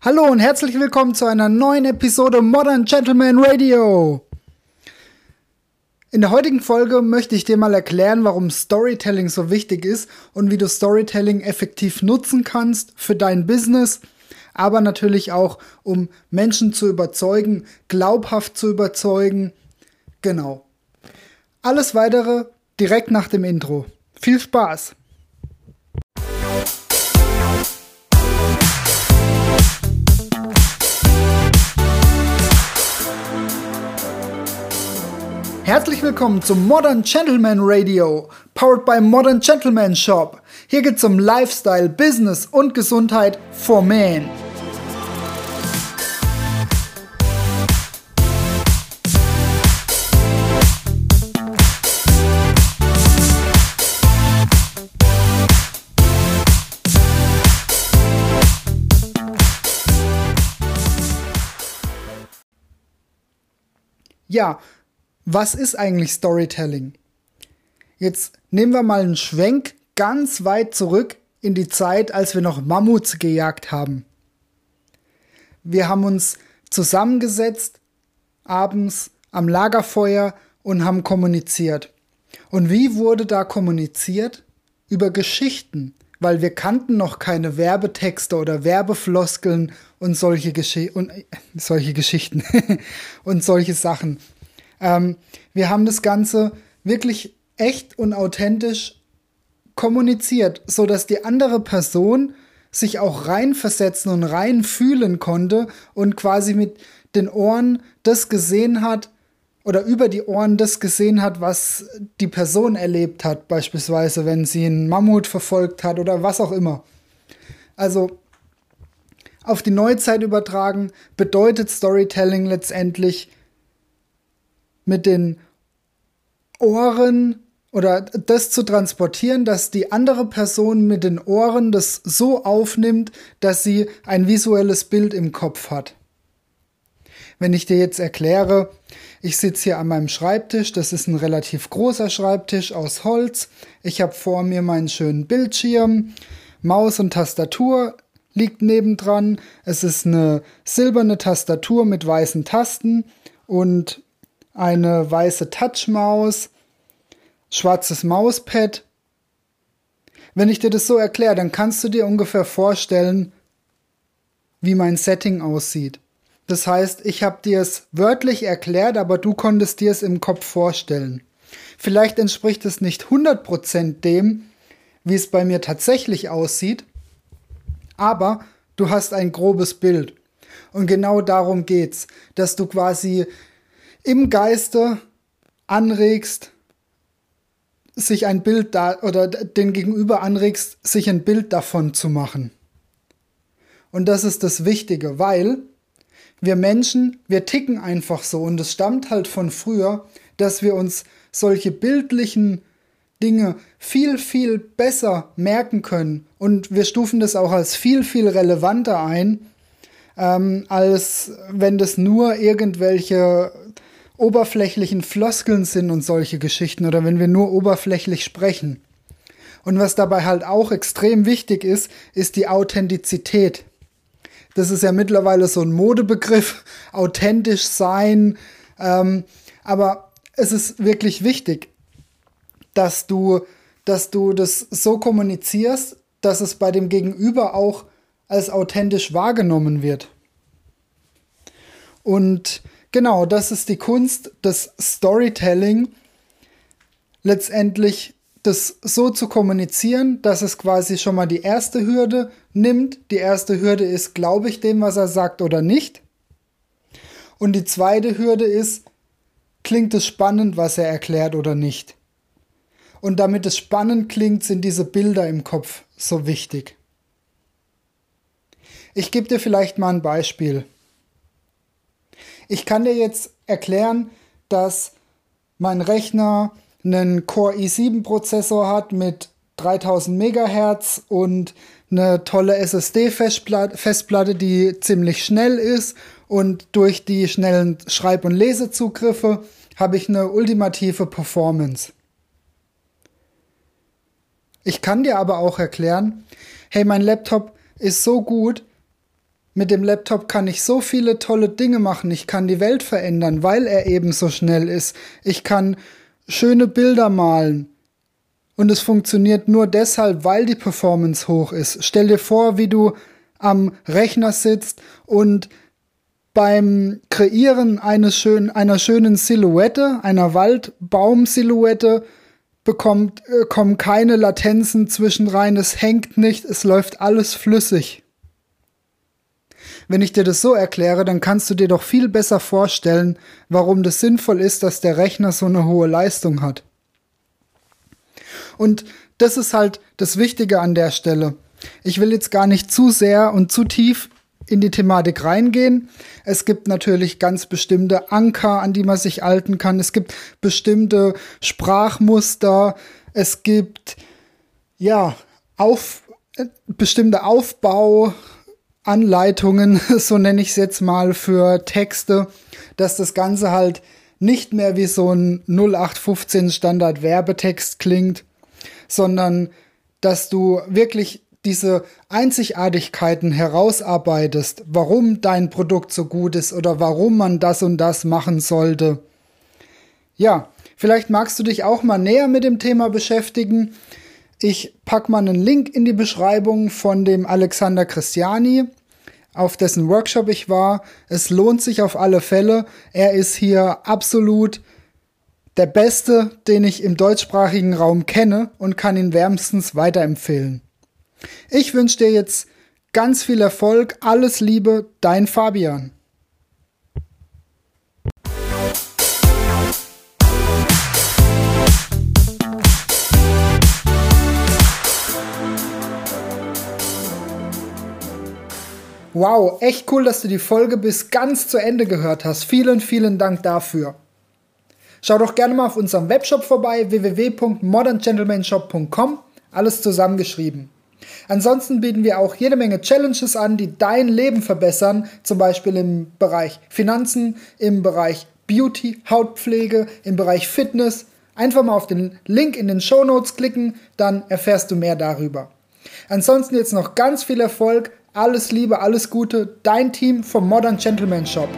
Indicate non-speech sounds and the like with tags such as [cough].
Hallo und herzlich willkommen zu einer neuen Episode Modern Gentleman Radio. In der heutigen Folge möchte ich dir mal erklären, warum Storytelling so wichtig ist und wie du Storytelling effektiv nutzen kannst für dein Business, aber natürlich auch, um Menschen zu überzeugen, glaubhaft zu überzeugen. Genau. Alles weitere direkt nach dem Intro. Viel Spaß! Herzlich willkommen zum Modern Gentleman Radio, powered by Modern Gentleman Shop. Hier geht's um Lifestyle, Business und Gesundheit for Men. Ja, was ist eigentlich Storytelling? Jetzt nehmen wir mal einen Schwenk ganz weit zurück in die Zeit, als wir noch Mammuts gejagt haben. Wir haben uns zusammengesetzt, abends am Lagerfeuer und haben kommuniziert. Und wie wurde da kommuniziert? Über Geschichten, weil wir kannten noch keine Werbetexte oder Werbefloskeln und solche, Gesch und, äh, solche Geschichten [laughs] und solche Sachen. Ähm, wir haben das Ganze wirklich echt und authentisch kommuniziert, so dass die andere Person sich auch reinversetzen und reinfühlen konnte und quasi mit den Ohren das gesehen hat oder über die Ohren das gesehen hat, was die Person erlebt hat, beispielsweise wenn sie einen Mammut verfolgt hat oder was auch immer. Also auf die Neuzeit übertragen bedeutet Storytelling letztendlich mit den Ohren oder das zu transportieren, dass die andere Person mit den Ohren das so aufnimmt, dass sie ein visuelles Bild im Kopf hat. Wenn ich dir jetzt erkläre, ich sitze hier an meinem Schreibtisch, das ist ein relativ großer Schreibtisch aus Holz, ich habe vor mir meinen schönen Bildschirm, Maus und Tastatur liegt nebendran, es ist eine silberne Tastatur mit weißen Tasten und eine weiße Touchmaus, schwarzes Mauspad. Wenn ich dir das so erkläre, dann kannst du dir ungefähr vorstellen, wie mein Setting aussieht. Das heißt, ich habe dir es wörtlich erklärt, aber du konntest dir es im Kopf vorstellen. Vielleicht entspricht es nicht 100% dem, wie es bei mir tatsächlich aussieht, aber du hast ein grobes Bild. Und genau darum geht's, dass du quasi im Geiste anregst, sich ein Bild da oder den Gegenüber anregst, sich ein Bild davon zu machen. Und das ist das Wichtige, weil wir Menschen, wir ticken einfach so und es stammt halt von früher, dass wir uns solche bildlichen Dinge viel, viel besser merken können und wir stufen das auch als viel, viel relevanter ein, ähm, als wenn das nur irgendwelche oberflächlichen Floskeln sind und solche Geschichten oder wenn wir nur oberflächlich sprechen. Und was dabei halt auch extrem wichtig ist, ist die Authentizität. Das ist ja mittlerweile so ein Modebegriff, [laughs] authentisch sein. Ähm, aber es ist wirklich wichtig, dass du, dass du das so kommunizierst, dass es bei dem Gegenüber auch als authentisch wahrgenommen wird. Und Genau, das ist die Kunst des Storytelling. Letztendlich das so zu kommunizieren, dass es quasi schon mal die erste Hürde nimmt. Die erste Hürde ist, glaube ich dem, was er sagt oder nicht. Und die zweite Hürde ist, klingt es spannend, was er erklärt oder nicht. Und damit es spannend klingt, sind diese Bilder im Kopf so wichtig. Ich gebe dir vielleicht mal ein Beispiel. Ich kann dir jetzt erklären, dass mein Rechner einen Core i7 Prozessor hat mit 3000 Megahertz und eine tolle SSD-Festplatte, die ziemlich schnell ist und durch die schnellen Schreib- und Lesezugriffe habe ich eine ultimative Performance. Ich kann dir aber auch erklären, hey, mein Laptop ist so gut, Mit dem Laptop kann ich so viele tolle Dinge machen. Ich kann die Welt verändern, weil er eben so schnell ist. Ich kann schöne Bilder malen. Und es funktioniert nur deshalb, weil die Performance hoch ist. Stell dir vor, wie du am Rechner sitzt und beim Kreieren eines schön, einer schönen Silhouette, einer Waldbaumsilhouette, bekommt, äh, kommen keine Latenzen zwischen rein, es hängt nicht, es läuft alles flüssig. Wenn ich dir das so erkläre, dann kannst du dir doch viel besser vorstellen, warum das sinnvoll ist, dass der Rechner so eine hohe Leistung hat. Und das ist halt das Wichtige an der Stelle. Ich will jetzt gar nicht zu sehr und zu tief in die Thematik reingehen. Es gibt natürlich ganz bestimmte Anker, an die man sich halten kann. Es gibt bestimmte Sprachmuster. Es gibt, ja, auf, äh, bestimmte Aufbau, Anleitungen, [laughs] so nenne ich es jetzt mal, für Texte, dass das Ganze halt nicht mehr wie so ein 0815 Standard Werbetext klingt, sondern dass du wirklich diese Einzigartigkeiten herausarbeitest, warum dein Produkt so gut ist oder warum man das und das machen sollte. Ja, vielleicht magst du dich auch mal näher mit dem Thema beschäftigen. Ich pack mal einen Link in die Beschreibung von dem Alexander Christiani auf dessen Workshop ich war. Es lohnt sich auf alle Fälle. Er ist hier absolut der Beste, den ich im deutschsprachigen Raum kenne und kann ihn wärmstens weiterempfehlen. Ich wünsche dir jetzt ganz viel Erfolg, alles Liebe, dein Fabian. Wow, echt cool, dass du die Folge bis ganz zu Ende gehört hast. Vielen, vielen Dank dafür. Schau doch gerne mal auf unserem Webshop vorbei, www.moderngentlemanshop.com, alles zusammengeschrieben. Ansonsten bieten wir auch jede Menge Challenges an, die dein Leben verbessern, zum Beispiel im Bereich Finanzen, im Bereich Beauty, Hautpflege, im Bereich Fitness. Einfach mal auf den Link in den Show Notes klicken, dann erfährst du mehr darüber. Ansonsten jetzt noch ganz viel Erfolg alles Liebe, alles Gute, dein Team vom Modern Gentleman Shop.